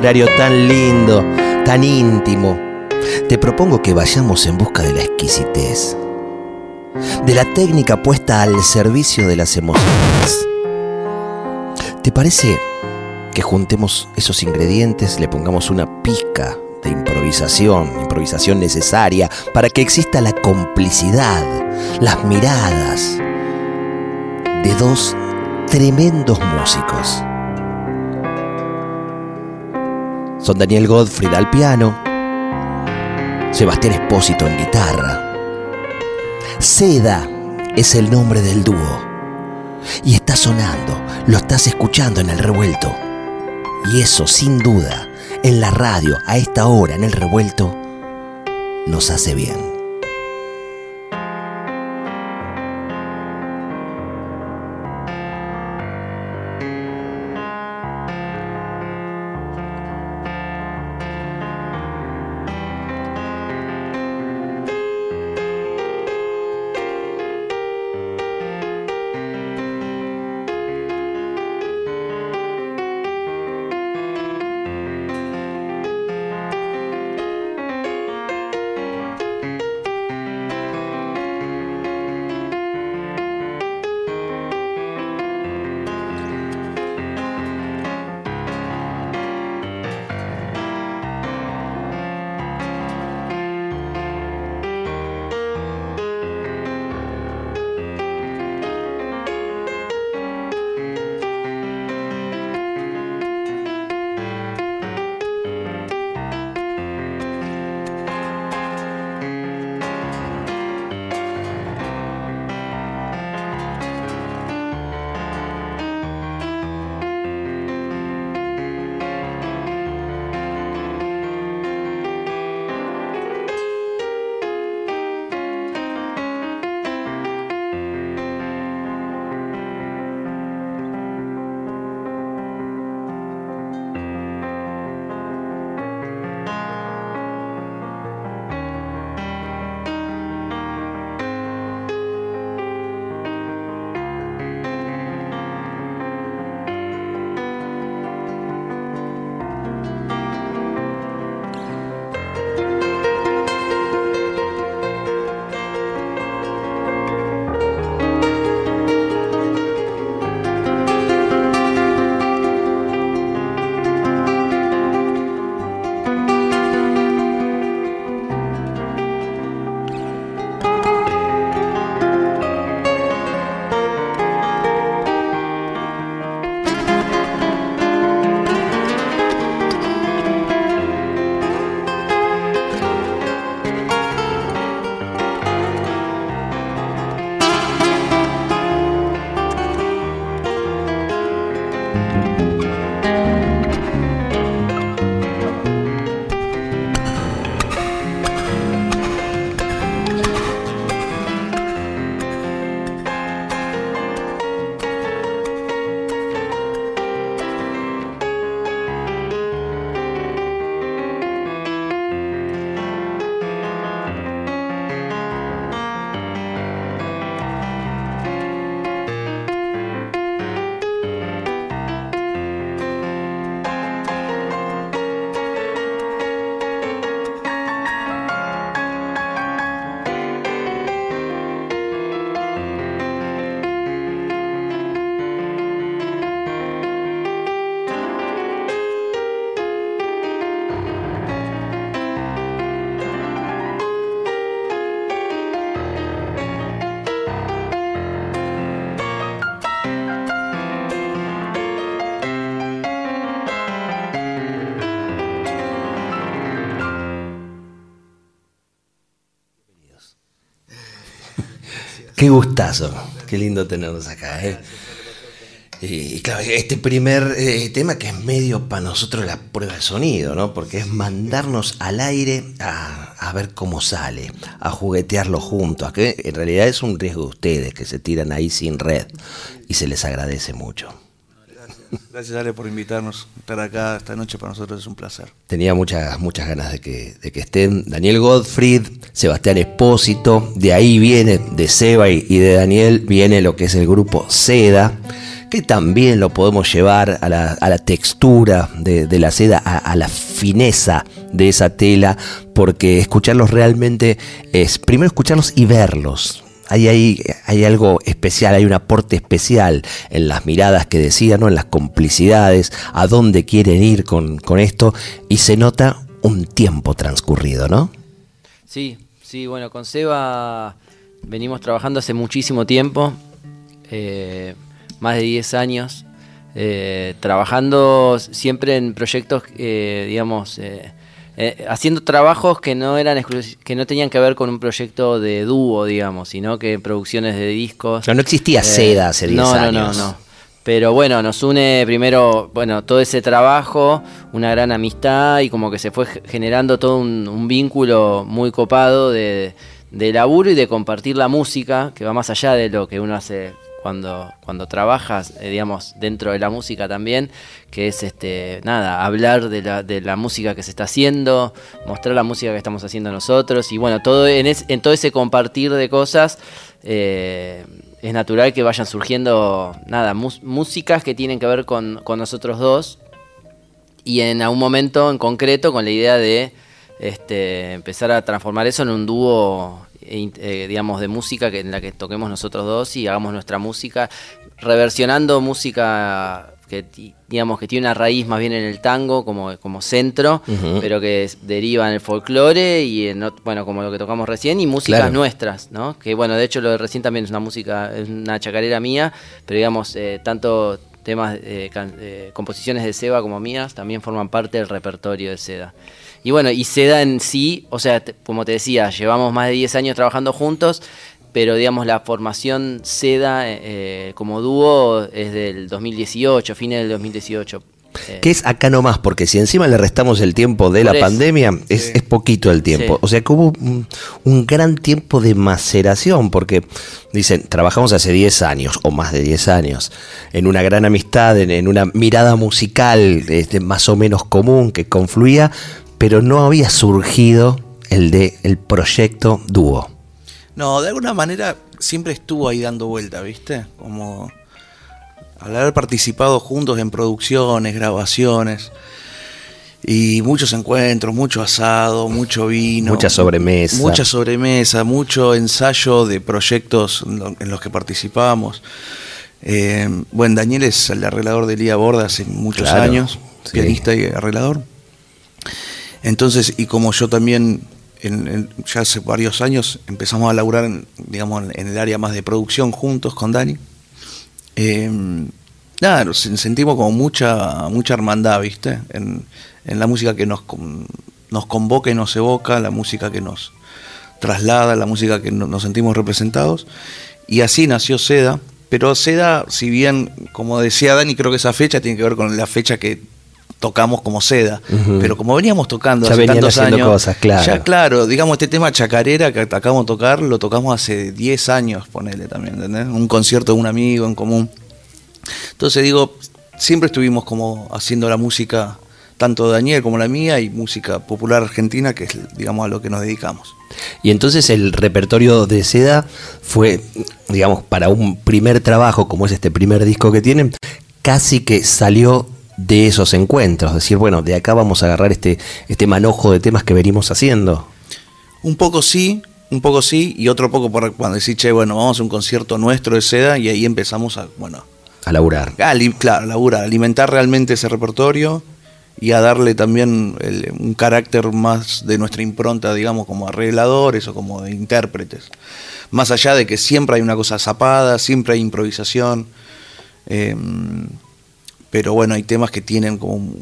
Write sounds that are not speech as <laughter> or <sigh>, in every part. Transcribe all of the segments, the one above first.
Horario tan lindo, tan íntimo, te propongo que vayamos en busca de la exquisitez, de la técnica puesta al servicio de las emociones. ¿Te parece que juntemos esos ingredientes, le pongamos una pizca de improvisación, improvisación necesaria para que exista la complicidad, las miradas de dos tremendos músicos? Son Daniel Godfried al piano, Sebastián Espósito en guitarra. Seda es el nombre del dúo. Y está sonando, lo estás escuchando en el revuelto. Y eso, sin duda, en la radio, a esta hora, en el revuelto, nos hace bien. Qué gustazo. Qué lindo tenernos acá. ¿eh? Y claro, este primer eh, tema que es medio para nosotros la prueba de sonido, ¿no? Porque es mandarnos al aire a, ver cómo sale, a juguetearlo juntos, que en realidad es un riesgo de ustedes que se tiran ahí sin red y se les agradece mucho. Gracias, Ale, por invitarnos. Estar acá esta noche para nosotros es un placer. Tenía muchas, muchas ganas de que, de que estén Daniel Gottfried, Sebastián Espósito, de ahí viene, de Seba y, de Daniel, viene lo que es el grupo Seda, que también lo podemos llevar a la, textura de, la seda, a, la fineza de esa tela, porque escucharlos realmente es primero escucharlos y verlos hay, hay, algo especial, hay un aporte especial en las miradas que decía, ¿no? en las complicidades, a dónde quieren ir con, esto, y se nota un tiempo transcurrido, ¿no? Sí, sí, bueno, con Seba venimos trabajando hace muchísimo tiempo, eh, más de 10 años, eh, trabajando siempre en proyectos, eh, digamos, eh, haciendo trabajos que no eran que no tenían que ver con un proyecto de dúo, digamos, sino que producciones de discos. no existía eh, seda hace 10 no, años. No, no, no. Pero bueno, nos une primero, bueno, todo ese trabajo, una gran amistad y como que se fue generando todo un, vínculo muy copado de, de laburo y de compartir la música, que va más allá de lo que uno hace cuando, cuando trabajas, eh, digamos, dentro de la música también, que es este, nada, hablar de la, de la música que se está haciendo, mostrar la música que estamos haciendo nosotros, y bueno, todo en, en todo ese compartir de cosas, eh, es natural que vayan surgiendo, nada, músicas que tienen que ver con, con nosotros dos, y en algún momento en concreto con la idea de este, empezar a transformar eso en un dúo eh, digamos, de música que, en la que toquemos nosotros dos y hagamos nuestra música, reversionando música que digamos que tiene una raíz más bien en el tango como, como centro, pero que deriva en el folclore y en bueno, como lo que tocamos recién, y músicas nuestras, ¿no? Que bueno, de hecho lo de recién también es una música, es una chacarera mía, pero digamos, eh, tanto temas, eh, composiciones de Seba como mías también forman parte del repertorio de Seda. Y bueno, y Seda en sí, o sea, como te decía, llevamos más de 10 años trabajando juntos, pero digamos la formación Seda eh, como dúo es del 2018, fines del 2018. Eh, que es acá nomás, porque si encima le restamos el tiempo de la pandemia, es, poquito el tiempo. O sea que hubo un, gran tiempo de maceración, porque dicen, trabajamos hace 10 años, o más de 10 años, en una gran amistad, en, una mirada musical este, más o menos común que confluía, pero no había surgido el de el proyecto dúo. No, de alguna manera siempre estuvo ahí dando vuelta, ¿viste? Como al haber participado juntos en producciones, grabaciones y muchos encuentros, mucho asado, mucho vino, mucha sobremesa, mucha sobremesa, mucho ensayo de proyectos en los que participamos. Eh, bueno, Daniel es el arreglador de Lía Borda hace muchos años, pianista y arreglador. Entonces, y como yo también ya hace varios años empezamos a laburar, en, digamos, en el área más de producción juntos con Dani, eh, nada, sentimos como mucha, mucha hermandad, ¿viste? En, la música que nos, nos convoca y nos evoca, la música que nos traslada, la música que nos sentimos representados. Y así nació Seda. Pero Seda, si bien, como decía Dani, creo que esa fecha tiene que ver con la fecha que tocamos como seda. Pero como veníamos tocando hace tantos años, cosas, claro. Ya claro, digamos, este tema chacarera que acabamos de tocar, lo tocamos hace 10 años, ponele también, ¿entendés? Un concierto de un amigo en común. Entonces digo, siempre estuvimos como haciendo la música, tanto Daniel como la mía, y música popular argentina, que es, digamos, a lo que nos dedicamos. Y entonces el repertorio de Seda fue, digamos, para un primer trabajo, como es este primer disco que tienen, casi que salió de esos encuentros, decir, bueno, de acá vamos a agarrar este, este manojo de temas que venimos haciendo. Un poco sí, un poco sí, y otro poco por cuando decís, che, bueno, vamos a un concierto nuestro de seda y ahí empezamos a, bueno... A laburar. claro, a laburar, alimentar realmente ese repertorio y a darle también un carácter más de nuestra impronta, digamos, como arregladores o como de intérpretes. Más allá de que siempre hay una cosa zapada, siempre hay improvisación. Eh, pero bueno, hay temas que tienen como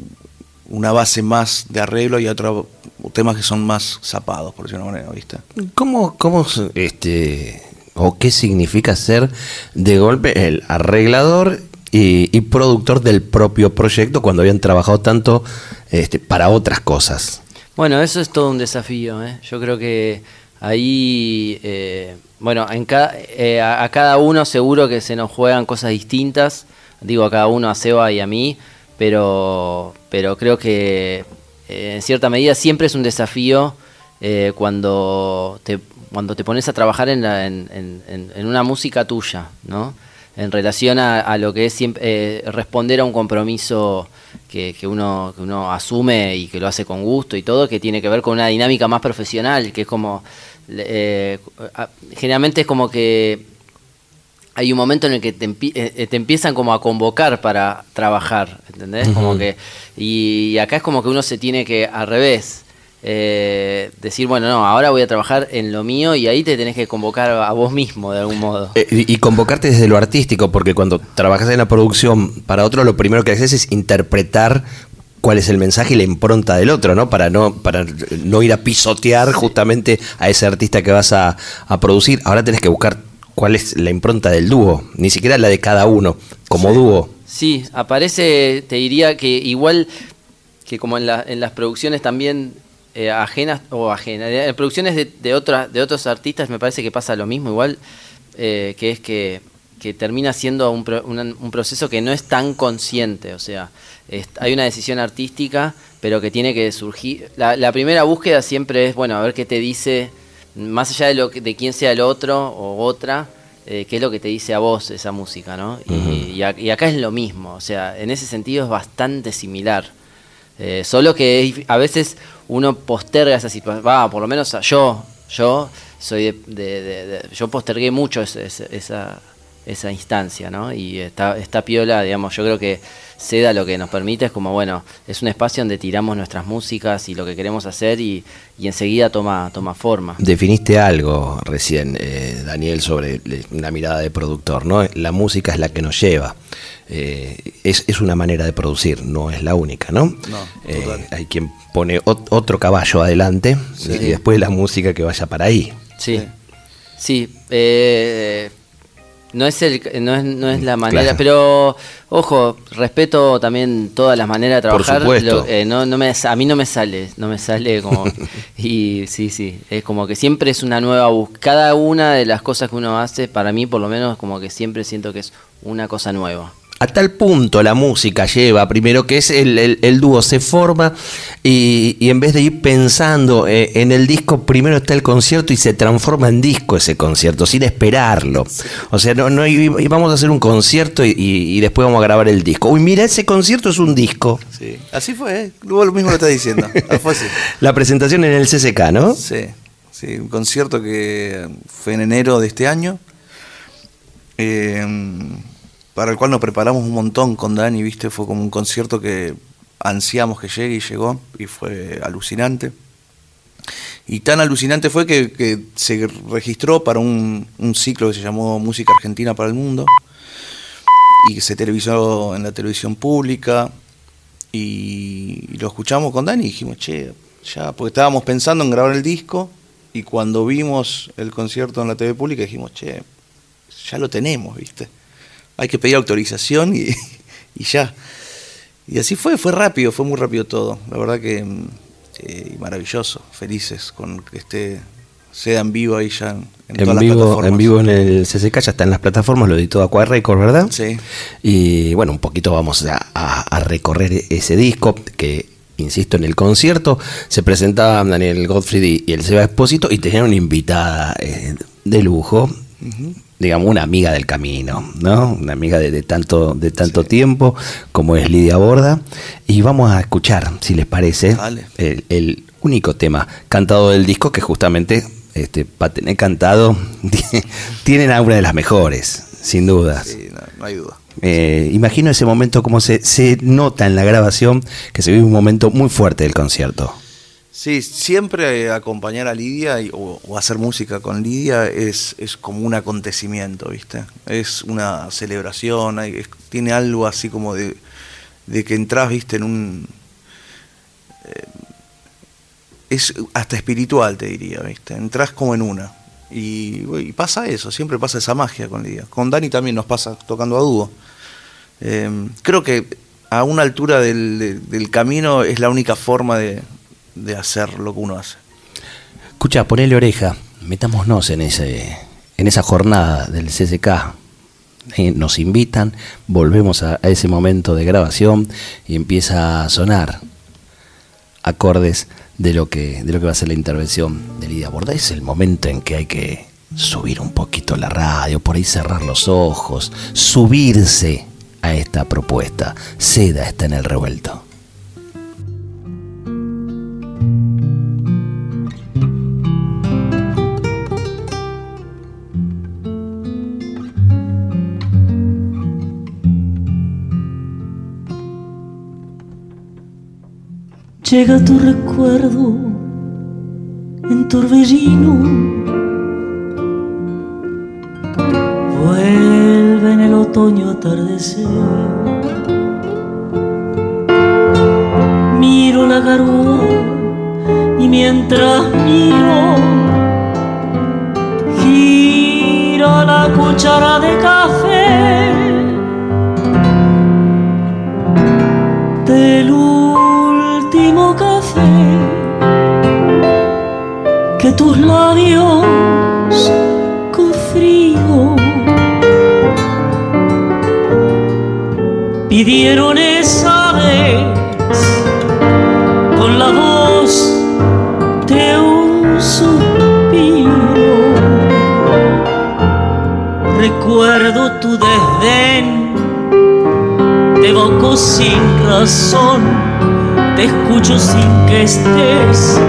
una base más de arreglo y otros temas que son más zapados, por decirlo de una manera, ¿viste? ¿Cómo, cómo este, ¿O qué significa ser de golpe el arreglador y, productor del propio proyecto cuando habían trabajado tanto este, para otras cosas? Bueno, eso es todo un desafío. ¿eh? Yo creo que ahí, eh, bueno, en eh, a, cada uno seguro que se nos juegan cosas distintas. Digo a cada uno, a Seba y a mí, pero, pero creo que en cierta medida siempre es un desafío cuando, te, cuando te pones a trabajar en, en, una música tuya, ¿no? en relación a, lo que es siempre, responder a un compromiso que, uno, que uno asume y que lo hace con gusto y todo, que tiene que ver con una dinámica más profesional, que es como, eh, generalmente es como que hay un momento en el que te, eh, te, empiezan como a convocar para trabajar, ¿entendés? Como que, y acá es como que uno se tiene que, al revés, eh, decir, bueno, no, ahora voy a trabajar en lo mío y ahí te tenés que convocar a vos mismo de algún modo. Eh, y, convocarte desde lo artístico, porque cuando trabajas en la producción para otro, lo primero que haces es interpretar cuál es el mensaje y la impronta del otro, ¿no? Para no, para no ir a pisotear justamente a ese artista que vas a, producir. Ahora tenés que buscar cuál es la impronta del dúo, ni siquiera la de cada uno, como dúo. Sí, aparece, te diría que igual que como en, en las producciones también eh, ajenas o ajenas. En producciones de, de, de otros artistas me parece que pasa lo mismo, igual, eh, que es que, termina siendo un, un, proceso que no es tan consciente, o sea, hay una decisión artística, pero que tiene que surgir. La, primera búsqueda siempre es, bueno, a ver qué te dice, más allá de, lo de quién sea el otro o otra, eh, qué es lo que te dice a vos esa música, ¿no? y, y, acá es lo mismo, o sea, en ese sentido es bastante similar. solo que a veces uno posterga esa situación. Va, por lo menos yo, yo soy de, yo postergué mucho esa, esa, instancia, ¿no? Y está, esta piola, digamos, yo creo que Seda lo que nos permite es como, bueno, es un espacio donde tiramos nuestras músicas y lo que queremos hacer y, enseguida toma, toma forma. Definiste algo recién, eh, Daniel, sobre una mirada de productor, ¿no? La música es la que nos lleva. Eh, es, una manera de producir, no es la única, ¿no? no eh, hay quien pone otro caballo adelante y después la música que vaya para ahí. Sí, sí. Eh, no es, el, no es, no es la manera, pero ojo, respeto también todas las maneras de trabajar. Por supuesto. no, no me, a mí no me sale, no me sale como... <laughs> y sí, sí, es como que siempre es una nueva búsqueda. Cada una de las cosas que uno hace, para mí por lo menos, como que siempre siento que es una cosa nueva a tal punto la música lleva, primero que es el, dúo, se forma y, en vez de ir pensando eh, en el disco, primero está el concierto y se transforma en disco ese concierto, sin esperarlo. O sea, no, no vamos a hacer un concierto y, después vamos a grabar el disco. Uy, mira, ese concierto es un disco. Sí, así fue, ¿eh? luego lo mismo lo está diciendo. <laughs> La presentación en el CCK, ¿no? Sí, sí, un concierto que fue en enero de este año. Eh, para el cual nos preparamos un montón con Dani, ¿viste? Fue como un concierto que ansiamos que llegue y llegó, y fue alucinante. Y tan alucinante fue que, se registró para un, ciclo que se llamó Música Argentina para el Mundo, y que se televisó en la televisión pública, y, lo escuchamos con Dani y dijimos, che, ya, porque estábamos pensando en grabar el disco, y cuando vimos el concierto en la TV pública dijimos, che, ya lo tenemos, ¿viste? Hay que pedir autorización <laughs> y, ya. Y así fue, fue rápido, fue muy rápido todo. La verdad que mm, eh, maravilloso, felices con que esté sea en vivo ahí ya en, en todas vivo, las plataformas. En vivo en el CCK, ya está en las plataformas, lo editó Aqua ¿verdad? Sí. Y bueno, un poquito vamos a, recorrer ese disco que insisto, en el concierto se presentaban Daniel Godfrey y el Seba Espósito y tenían una invitada eh, de lujo digamos, una amiga del camino, ¿no? Una amiga de, tanto, de tanto tiempo como es Lidia Borda. Y vamos a escuchar, si les parece, el, único tema cantado del disco que justamente, este, para tener cantado, <laughs> tienen a una de las mejores, sin dudas. Sí, no, hay duda. Eh, imagino ese momento como se, se nota en la grabación, que se vive un momento muy fuerte del concierto. Sí, siempre eh, acompañar a Lidia o, hacer música con Lidia es, es, como un acontecimiento, ¿viste? Es una celebración, tiene algo así como de, que entras, ¿viste? En un... Eh, es hasta espiritual, te diría, ¿viste? Entras como en una. Y, pasa eso, siempre pasa esa magia con Lidia. Con Dani también nos pasa tocando a dúo. Em, creo que a una altura del, camino es la única forma de, hacer lo que uno hace. Escucha, ponele oreja, metámonos en, ese, en esa jornada del CCK. Eh, nos invitan, volvemos a, ese momento de grabación y empieza a sonar acordes de lo que, de lo que va a ser la intervención de Lidia Borda. Es el momento en que hay que subir un poquito la radio, por ahí cerrar los ojos, subirse a esta propuesta. Seda está en el revuelto. Llega tu recuerdo en torbellino. Vuelve en el otoño atardecer. Miro la garúa y mientras miro, gira la cuchara de café. Que tus labios con frío pidieron esa vez con la voz de un suspiro. Recuerdo tu desdén, te evoco sin razón te escucho sin que estés.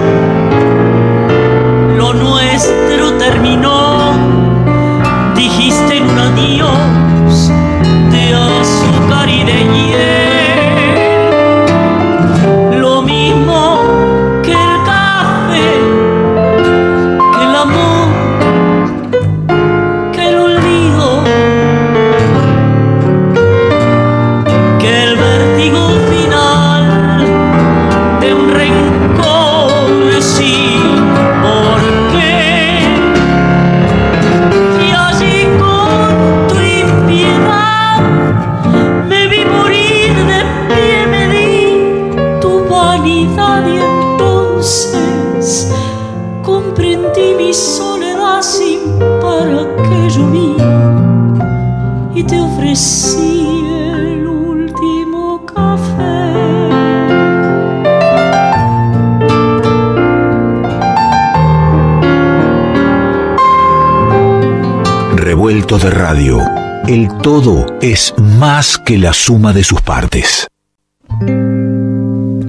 De radio. El todo es más que la suma de sus partes.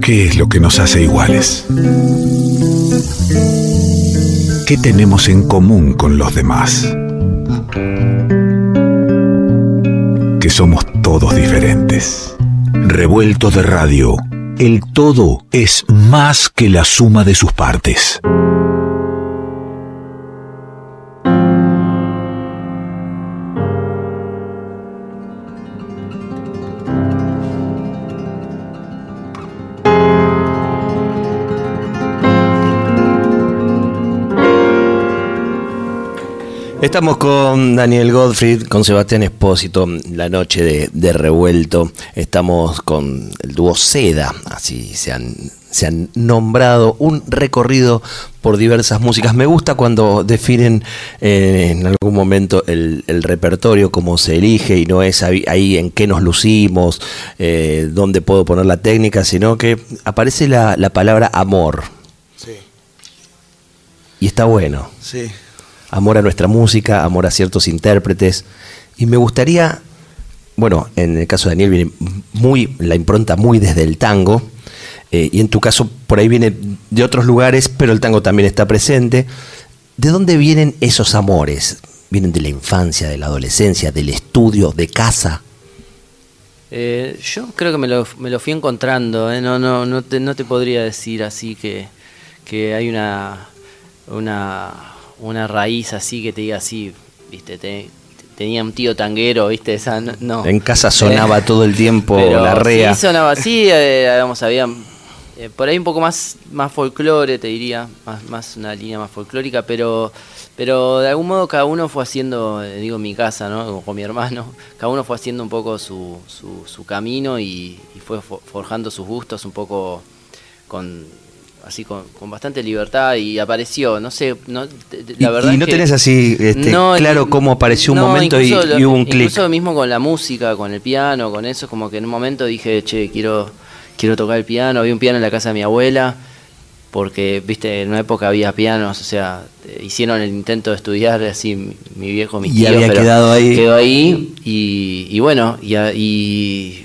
¿Qué es lo que nos hace iguales? ¿Qué tenemos en común con los demás? Somos todos diferentes. Revuelto de radio. El todo es más que la suma de sus partes. Estamos con Daniel Godfried, con Sebastián Espósito, la noche de, revuelto. Estamos con el dúo Seda, así se han, se han nombrado, un recorrido por diversas músicas. Me gusta cuando definen eh, en algún momento el, repertorio, cómo se elige, y no es ahí, en qué nos lucimos, eh, dónde puedo poner la técnica, sino que aparece la, la palabra amor. Sí. Y está bueno. Sí amor a nuestra música, amor a ciertos intérpretes. Y me gustaría, bueno, en el caso de Daniel viene muy, la impronta muy desde el tango, eh, y en tu caso por ahí viene de otros lugares, pero el tango también está presente. ¿De dónde vienen esos amores? ¿Vienen de la infancia, de la adolescencia, del estudio, de casa? Eh, yo creo que me lo, fui encontrando, ¿eh? no, no, no, te, no te podría decir así que, que hay una, una una raíz así que te diga así, viste, tenía un tío tanguero, viste, esa no. En casa sonaba <laughs> todo el tiempo la rea. Sí, sonaba así, eh, había eh, por ahí un poco más, más folclore, te diría, más, más una línea más folclórica, pero, pero de algún modo cada uno fue haciendo, eh, digo, en mi casa, ¿no? Con mi hermano, <laughs> cada uno fue haciendo un poco su, su, camino y, fue forjando sus gustos un poco con así con, bastante libertad y apareció, no sé, no, la verdad. Y, no tenés así este, claro cómo apareció un momento y, hubo un clic. Incluso mismo con la música, con el piano, con eso, como que en un momento dije, che, quiero quiero tocar el piano, había un piano en la casa de mi abuela, porque, viste, en una época había pianos, o sea, hicieron el intento de estudiar así mi viejo, mi tío. Y había quedado ahí. Quedó ahí y, bueno, y,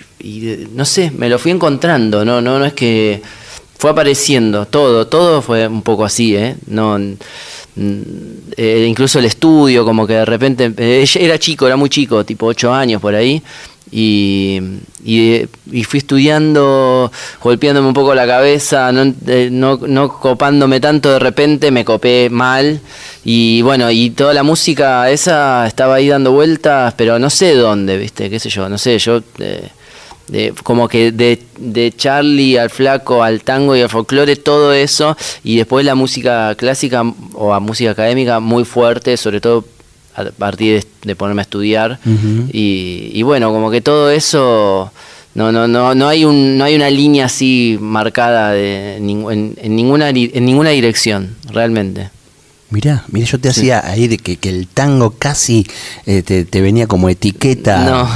no sé, me lo fui encontrando, no, no, no es que fue apareciendo todo, todo fue un poco así, ¿eh? No, eh, incluso el estudio, como que de repente, eh, era chico, era muy chico, tipo 8 años por ahí, y, fui estudiando, golpeándome un poco la cabeza, no, no, copándome tanto de repente, me copé mal y bueno, y toda la música esa estaba ahí dando vueltas, pero no sé dónde, viste, qué sé yo, no sé, yo... Eh, como que de, de, Charlie al flaco, al tango y al folclore, todo eso, y después la música clásica o la música académica muy fuerte, sobre todo a partir de, ponerme a estudiar. y, bueno, como que todo eso, no, no, no, no, hay, un, no hay una línea así marcada de, en, ninguna, en ninguna dirección, realmente. Mirá, mira, yo te hacía ahí de que, el tango casi eh, te, venía como etiqueta. No,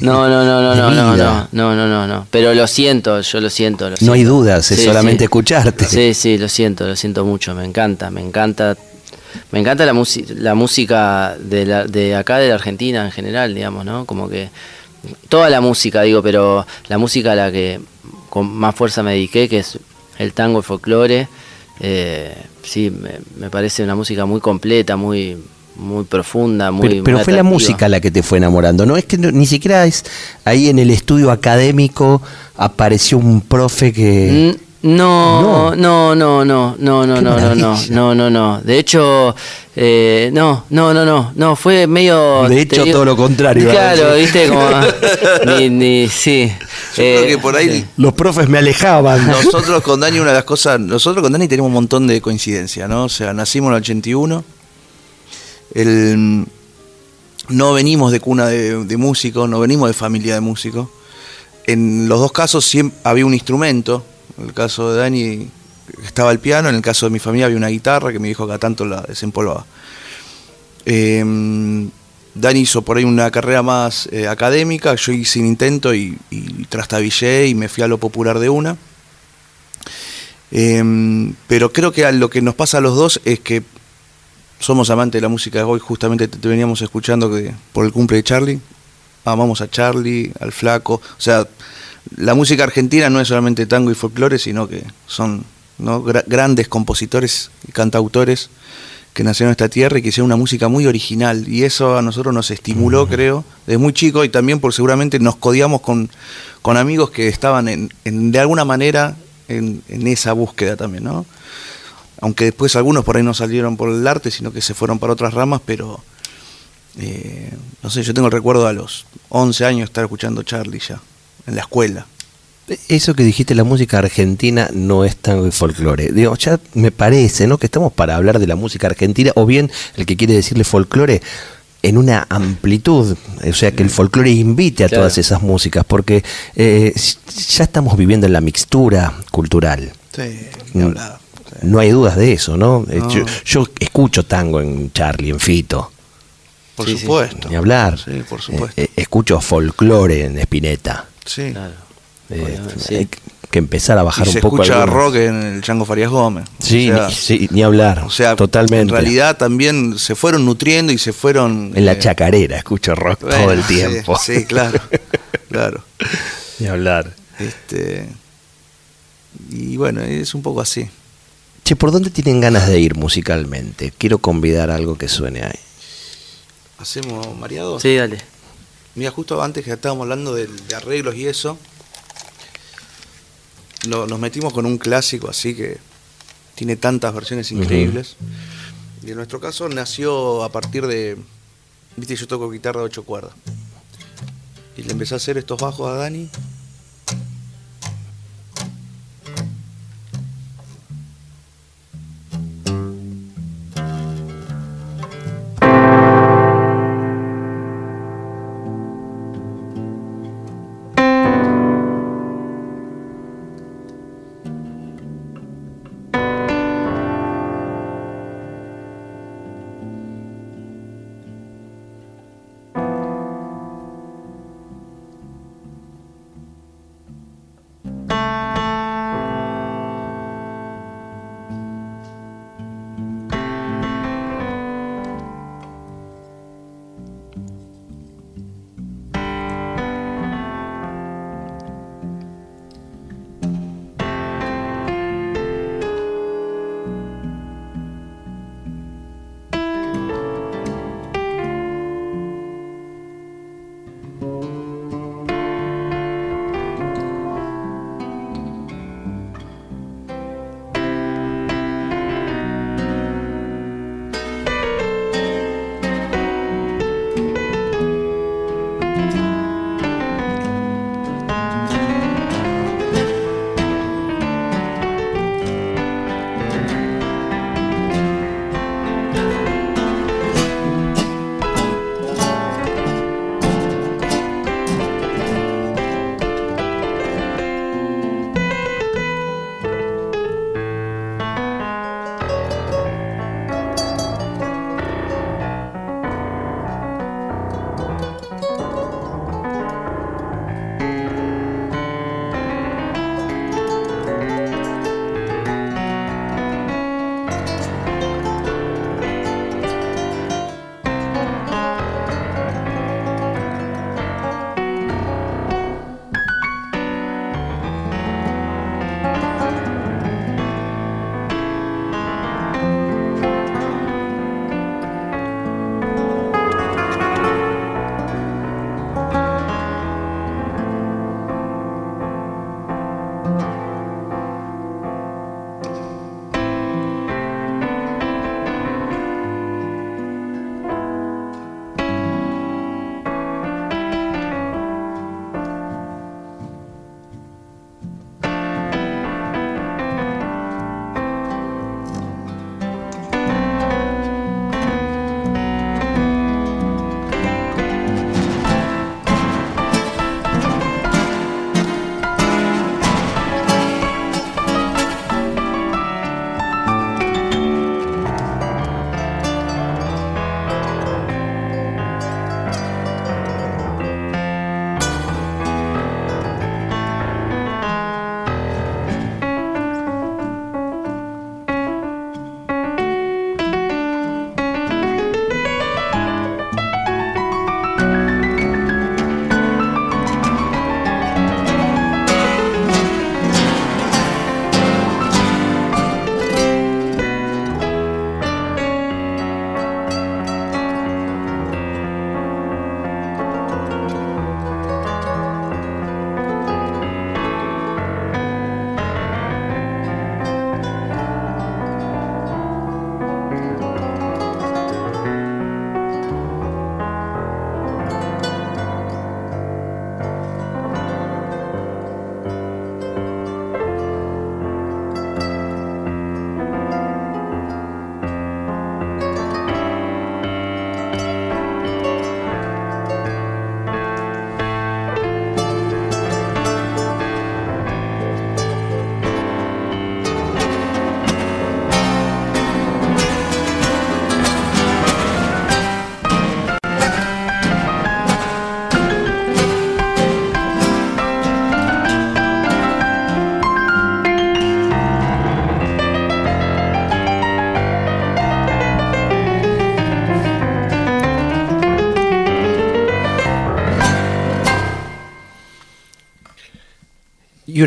<laughs> no, no, no, no, no, no, no, no, no, no, Pero lo siento, yo lo siento. No hay dudas, es solamente escucharte. Sí, sí, lo siento, lo siento mucho, me encanta, me encanta me encanta la, la música de, la, de acá, de la Argentina en general, digamos, ¿no? Como que toda la música, digo, pero la música a la que con más fuerza me dediqué, que es el tango, el folclore, eh, sí, me, parece una música muy completa, muy muy profunda, muy Pero, fue la música la que te fue enamorando, ¿no? Es que ni siquiera es ahí en el estudio académico apareció un profe que... Mm, no, no, no, no, no, no, no, no, no, no, no, no. De hecho, eh, no, no, no, no, no, fue medio. De hecho, todo lo contrario. Claro, viste, como. ni, ni, sí. Yo creo que por ahí. Los profes me alejaban. Nosotros con Dani, una de las cosas. Nosotros con Dani tenemos un montón de coincidencias, ¿no? O sea, nacimos en el 81. El, no venimos de cuna de, de músicos, no venimos de familia de músicos. En los dos casos siempre había un instrumento en el caso de Dani estaba el piano, en el caso de mi familia había una guitarra que me dijo que tanto la desempolvaba. Em, Dani hizo por ahí una carrera más eh, académica, yo hice un intento y, trastabillé y me fui a lo popular de una. Em, pero creo que lo que nos pasa a los dos es que somos amantes de la música de hoy, justamente te, veníamos escuchando que por el cumple de Charlie, amamos a Charlie, al flaco, o sea, la música argentina no es solamente tango y folclore, sino que son grandes compositores y cantautores que nacieron en esta tierra y que hicieron una música muy original. Y eso a nosotros nos estimuló, creo, desde muy chico y también por seguramente nos codiamos con, con amigos que estaban en, de alguna manera en, esa búsqueda también, ¿no? Aunque después algunos por ahí no salieron por el arte, sino que se fueron para otras ramas, pero eh, no sé, yo tengo el recuerdo a los 11 años estar escuchando Charlie ya en la escuela. Eso que dijiste, la música argentina no es tango y folclore. Digo, ya me parece, ¿no? Que estamos para hablar de la música argentina, o bien el que quiere decirle folclore en una amplitud, o sea, que el folclore invite a todas esas músicas, porque eh, ya estamos viviendo en la mixtura cultural. Sí, no, no hay dudas de eso, ¿no? Eh, yo, escucho tango en Charlie, en Fito. Por supuesto. Ni hablar. Sí, por supuesto. Eh, escucho folclore en Spinetta. Sí. Eh, hay que empezar a bajar un se poco. Se escucha rock en el Chango Farias Gómez. Sí, ni, sí, ni hablar. O sea, totalmente. En realidad también se fueron nutriendo y se fueron. En la eh, chacarera escucho rock todo el tiempo. Sí, claro. <laughs> claro. Ni hablar. Este, y bueno, es un poco así. Che, ¿por dónde tienen ganas de ir musicalmente? Quiero convidar algo que suene ahí. ¿Hacemos mareado? Sí, dale. Mira, justo antes que estábamos hablando de, arreglos y eso, nos metimos con un clásico así que tiene tantas versiones increíbles. Y en nuestro caso nació a partir de. Viste, yo toco guitarra de ocho cuerdas. Y le empecé a hacer estos bajos a Dani.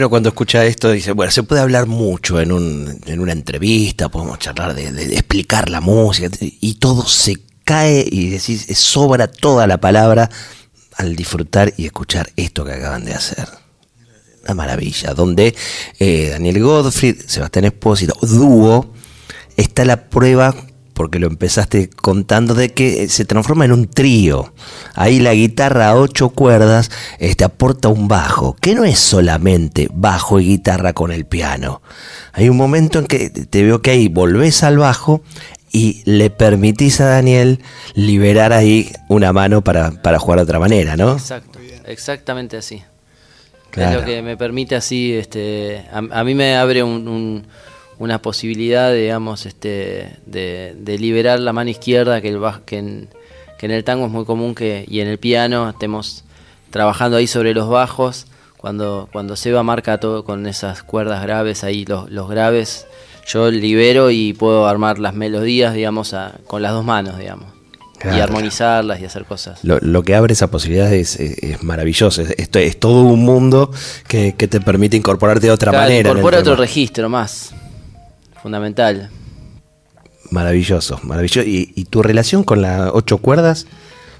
Uno cuando escucha esto dice, bueno, se puede hablar mucho en, un, en una entrevista, podemos charlar de, explicar la música, y todo se cae y decís, sobra toda la palabra al disfrutar y escuchar esto que acaban de hacer. Una maravilla, donde eh, Daniel Godfrey, Sebastián Espósito, dúo, está la prueba, porque lo empezaste contando, de que se transforma en un trío. Ahí la guitarra a ocho cuerdas este, aporta un bajo, que no es solamente bajo y guitarra con el piano. Hay un momento en que te veo que ahí volvés al bajo y le permitís a Daniel liberar ahí una mano para, jugar de otra manera, ¿no? Exacto, exactamente así. Es lo que me permite así, este, a, mí me abre una posibilidad, digamos, este, de, liberar la mano izquierda, que, el, que, en, que en el tango es muy común que, y en el piano estemos trabajando ahí sobre los bajos, cuando, cuando Seba marca todo con esas cuerdas graves, ahí los, los graves yo libero y puedo armar las melodías, digamos, con las dos manos, digamos. y armonizarlas y hacer cosas. Lo, que abre esa posibilidad es, maravilloso. Esto es, todo un mundo que, te permite incorporarte de otra manera. Incorpora otro registro más. Fundamental. Maravilloso, maravilloso. ¿Y, tu relación con las ocho cuerdas?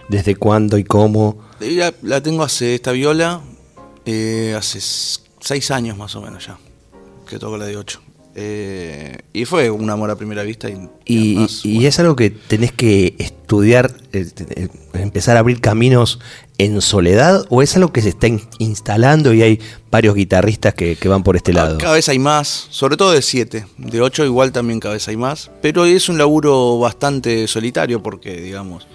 ¿Desde cuándo y cómo? La, la tengo hace esta viola, eh, hace seis años más o menos ya, que toco la de ocho. Eh, y fue un amor a primera vista. Y, y, es algo que tenés que estudiar, eh, eh, empezar a abrir caminos en soledad, o es algo que se está instalando y hay varios guitarristas que, van por este lado. Cada vez hay más, sobre todo de siete, de ocho igual también cada vez hay más, pero es un laburo bastante solitario porque, digamos,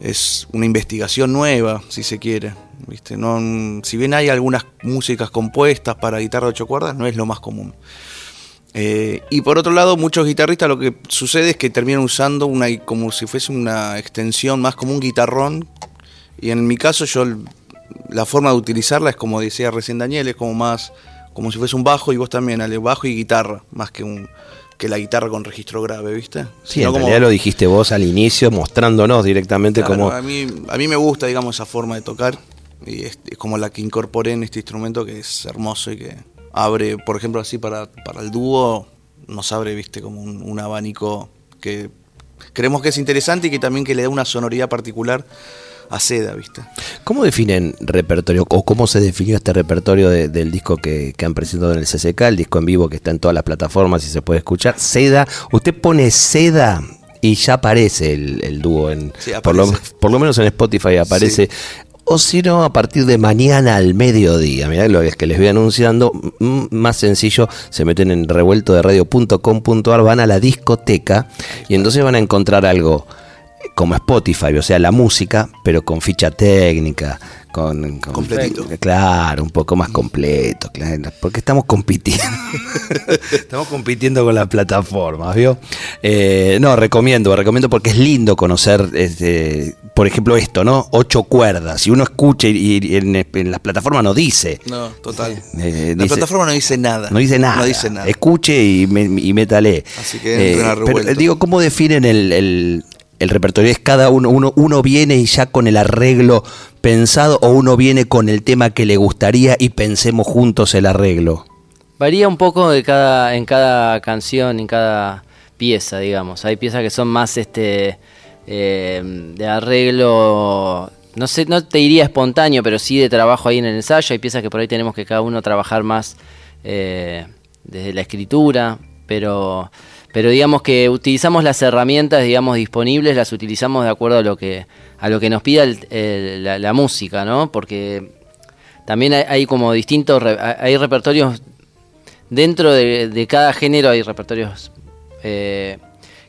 es una investigación nueva, si se quiere. ¿viste? No, si bien hay algunas músicas compuestas para guitarra de ocho cuerdas, no es lo más común. Eh, y por otro lado, muchos guitarristas lo que sucede es que terminan usando una como si fuese una extensión más como un guitarrón. Y en mi caso, yo la forma de utilizarla es como decía recién Daniel, es como más como si fuese un bajo y vos también, ale, bajo y guitarra, más que un que la guitarra con registro grave, ¿viste? Sí, en realidad lo dijiste vos al inicio, mostrándonos directamente como... A mí, a mí me gusta, digamos, esa forma de tocar y es como la que incorporé en este instrumento que es hermoso y que abre, por ejemplo, así para, para el dúo, nos abre, viste, como un, abanico que creemos que es interesante y que también que le da una sonoridad particular a Seda, ¿viste? ¿Cómo definen repertorio o cómo se definió este repertorio del disco que, han presentado en el CCK, el disco en vivo que está en todas las plataformas y se puede escuchar? Seda, usted pone Seda y ya aparece el, dúo en por, lo, por, lo, menos en Spotify aparece o si no, a partir de mañana al mediodía. Mirá lo que les voy anunciando. Más sencillo, se meten en revuelto de radio.com.ar, van a la discoteca y entonces van a encontrar algo como Spotify, o sea, la música, pero con ficha técnica, con, completito. Claro, un poco más completo, claro, porque estamos compitiendo. <laughs> estamos compitiendo con las plataformas, ¿vio? Eh, no, recomiendo, recomiendo porque es lindo conocer, este, por ejemplo, esto, ¿no? Ocho cuerdas. Si uno escucha y, en, las plataformas no dice. No, total. Eh, la plataforma no dice nada. No dice nada. No dice nada. Escuche y, métale. Así que eh, pero, digo, ¿cómo definen el, el repertorio es cada uno, uno, uno viene y ya con el arreglo pensado o uno viene con el tema que le gustaría y pensemos juntos el arreglo? Varía un poco de cada, en cada canción, en cada pieza, digamos. Hay piezas que son más este eh, de arreglo, no sé, no te diría espontáneo, pero sí de trabajo ahí en el ensayo. Hay piezas que por ahí tenemos que cada uno trabajar más eh, desde la escritura, pero pero digamos que utilizamos las herramientas digamos disponibles las utilizamos de acuerdo a lo que a lo que nos pida la, música no porque también hay, como distintos hay repertorios dentro de, cada género hay repertorios eh,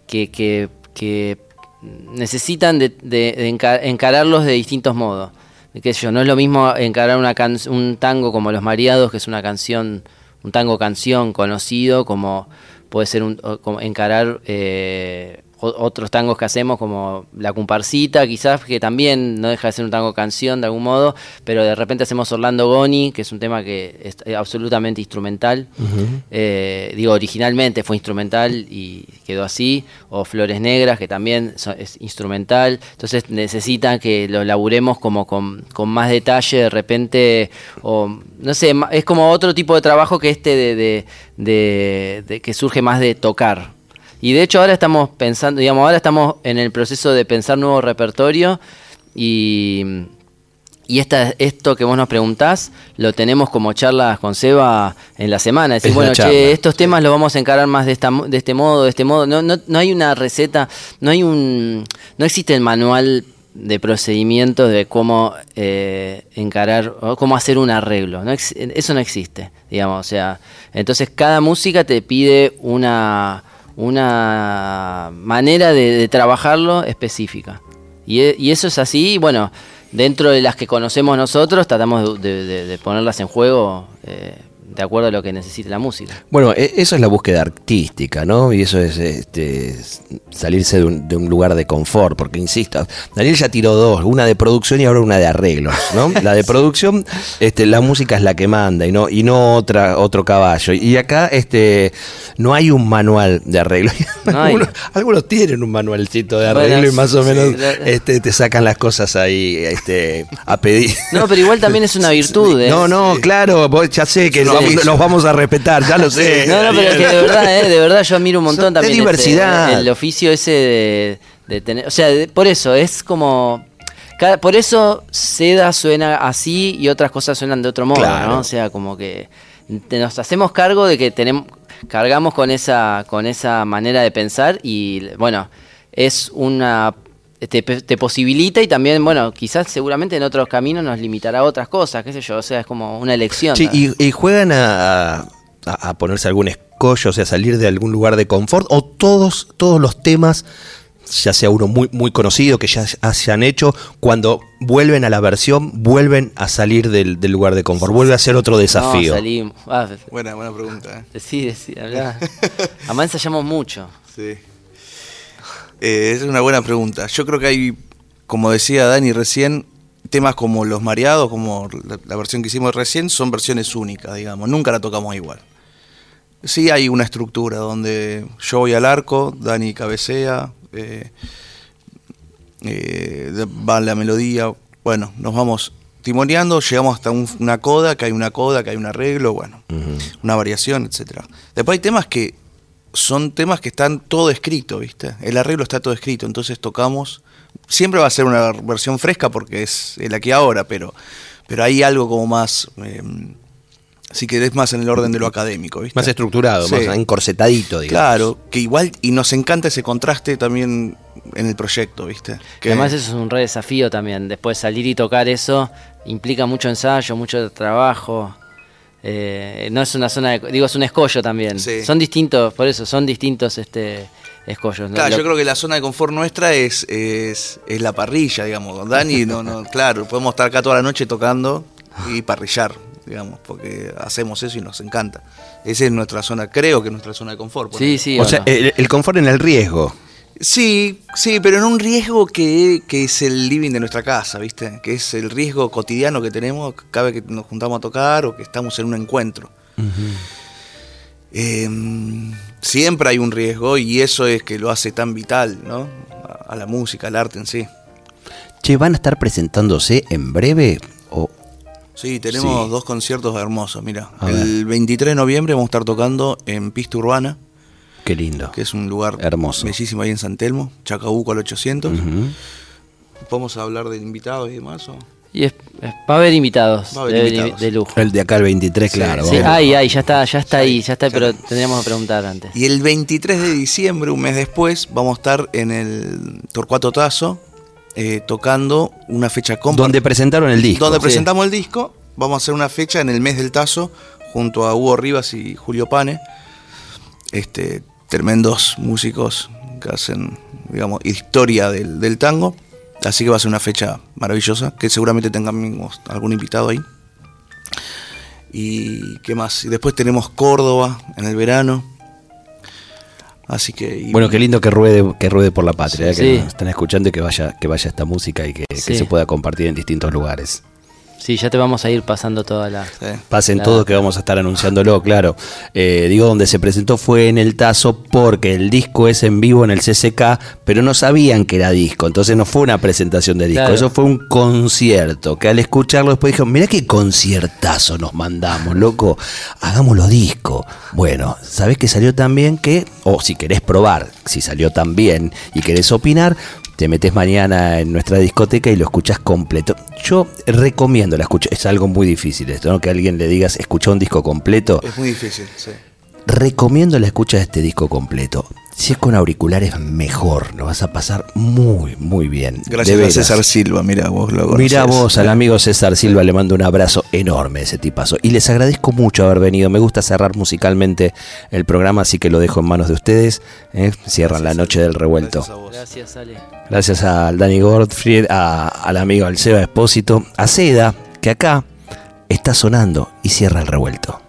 que, que, necesitan de, encararlos de distintos modos. Sé yo no es lo mismo encarar una un tango como los mareados que es una canción un tango canción conocido como puede ser un, encarar eh, otros tangos que hacemos como La Comparsita, quizás que también no deja de ser un tango canción de algún modo, pero de repente hacemos Orlando Goni, que es un tema que es absolutamente instrumental. Eh, digo, originalmente fue instrumental y quedó así, o Flores Negras, que también es instrumental. Entonces necesitan que lo laburemos como con, más detalle de repente, o no sé, es como otro tipo de trabajo que este de que surge más de tocar. Y de hecho ahora estamos pensando, digamos, ahora estamos en el proceso de pensar nuevo repertorio y, y esta, esto que vos nos preguntás lo tenemos como charlas con Seba en la semana. Decir, bueno, che, estos temas los vamos a encarar más de, esta, de este modo, de este modo. No, no, no hay una receta, no hay un, no existe el manual de procedimientos de cómo eh, encarar, o cómo hacer un arreglo. No, eso no existe, digamos. O sea, entonces cada música te pide una una manera de, trabajarlo específica. E, y, eso es así, bueno, dentro de las que conocemos nosotros, tratamos de, ponerlas en juego eh, de acuerdo a lo que necesite la música. Bueno, e, eso es la búsqueda artística, ¿no? Y eso es este, salirse de un, lugar de confort, porque insisto, Daniel ya tiró dos, una de producción y ahora una de arreglos, ¿no? <laughs> La de producción, este, la música es la que manda y no, y no otra, otro caballo. Y acá este, no hay un manual de arreglo. <laughs> algunos, tienen un manualcito de arreglo y más o menos este, te sacan las cosas ahí este, a pedir. No, pero igual también es una virtud. ¿eh? No, no, claro, ya sé que no, los vamos a respetar, ya lo sé. No, no, pero que de verdad, eh, de verdad yo admiro un montón también. De este, diversidad. el oficio ese de, tener. O sea, por eso, es como. por eso Seda suena así y otras cosas suenan de otro modo, ¿no? O sea, como que nos hacemos cargo de que tenemos cargamos con esa con esa manera de pensar y bueno, es una te, posibilita y también, bueno, quizás seguramente en otros caminos nos limitará a otras cosas, qué sé yo, o sea, es como una elección. Sí, y, juegan a, ponerse algún escollo, o sea, salir de algún lugar de confort, o todos, todos los temas, ya sea uno muy, muy conocido, que ya se han hecho, cuando vuelven a la versión, vuelven a salir del, lugar de confort, vuelve a ser otro desafío. salimos. Ah, buena, buena pregunta. ¿eh? Sí, sí, habla. <laughs> Además ensayamos mucho. Sí. Eh, es una buena pregunta. Yo creo que hay, como decía Dani recién, temas como Los Mareados, como la, versión que hicimos recién, son versiones únicas, digamos. Nunca la tocamos igual. Sí hay una estructura donde yo voy al arco, Dani cabecea, eh, eh, va la melodía, bueno, nos vamos timoneando, llegamos hasta una coda, que hay una coda, que hay un arreglo, bueno, una variación, etcétera. Después hay temas que son temas que están todo escrito, ¿viste? El arreglo está todo escrito, entonces tocamos. Siempre va a ser una versión fresca porque es el aquí ahora, pero, pero hay algo como más. Eh, si querés más en el orden de lo académico, ¿viste? Más estructurado, más encorsetadito, digamos. Claro, que igual, y nos encanta ese contraste también en el proyecto, ¿viste? Que además eso es un re desafío también, después salir y tocar eso implica mucho ensayo, mucho trabajo. Eh, no es una zona de, digo, es un escollo también. Son distintos, por eso, son distintos este escollos. Claro, yo creo que la zona de confort nuestra es, es, la parrilla, digamos. Dani, no, no, <laughs> claro, podemos estar acá toda la noche tocando y parrillar, digamos, porque hacemos eso y nos encanta. Esa es nuestra zona, creo que es nuestra zona de confort. Sí, sí. O, sea, el, confort en el riesgo. Sí, sí, pero en un riesgo que, es el living de nuestra casa, ¿viste? Que es el riesgo cotidiano que tenemos cada vez que nos juntamos a tocar o que estamos en un encuentro. Em, siempre hay un riesgo y eso es que lo hace tan vital, ¿no? A, la música, al arte en sí. Che, ¿van a estar presentándose en breve? O... Sí, tenemos dos conciertos hermosos, mira. el 23 de noviembre vamos a estar tocando en Pista Urbana Qué lindo. Que es un lugar hermoso. bellísimo ahí en San Telmo, Chacabuco al 800. ¿Podemos hablar de invitados y demás? Y es, va a haber invitados, de, lujo. El de acá el 23, claro. Sí, ahí, ahí, ya está, ya está ahí, ya está, pero tendríamos que preguntar antes. Y el 23 de diciembre, un mes después, vamos a estar en el Torcuato Tazo eh, tocando una fecha compartida. Donde presentaron el disco. Donde presentamos el disco, vamos a hacer una fecha en el mes del Tazo junto a Hugo Rivas y Julio Pane. Este, tremendos músicos que hacen, digamos, historia del, tango. Así que va a ser una fecha maravillosa, que seguramente tengamos algún invitado ahí. Y qué más. Y después tenemos Córdoba en el verano. Así que. bueno, qué lindo que ruede, que ruede por la patria, que están escuchando y que vaya, que vaya esta música y que, se pueda compartir en distintos lugares. Sí, ya te vamos a ir pasando toda la. Pasen todo que vamos a estar anunciándolo, claro. Eh, digo, donde se presentó fue en el Tazo porque el disco es en vivo en el CCK, pero no sabían que era disco, entonces no fue una presentación de disco, eso fue un concierto. Que al escucharlo después dijeron, mira qué conciertazo nos mandamos, loco, hagámoslo disco. Bueno, ¿sabés que salió tan bien que, o si querés probar, si salió tan bien y querés opinar, te metes mañana en nuestra discoteca y lo escuchas completo. Yo recomiendo la escucha, es algo muy difícil esto, ¿no? Que alguien le digas, escucha un disco completo. Es muy difícil, sí. Recomiendo la escucha de este disco completo. Si es con auriculares, mejor. Lo vas a pasar muy, muy bien. Gracias a César Silva, mira vos lo Mira vos, al amigo César Silva le mando un abrazo enorme ese tipazo. Y les agradezco mucho haber venido. Me gusta cerrar musicalmente el programa, así que lo dejo en manos de ustedes. ¿eh? Cierran la noche del revuelto. Gracias, Ale. Gracias al Dani Goldfried, al amigo Alceba Espósito, a Seda, que acá está sonando y cierra el revuelto.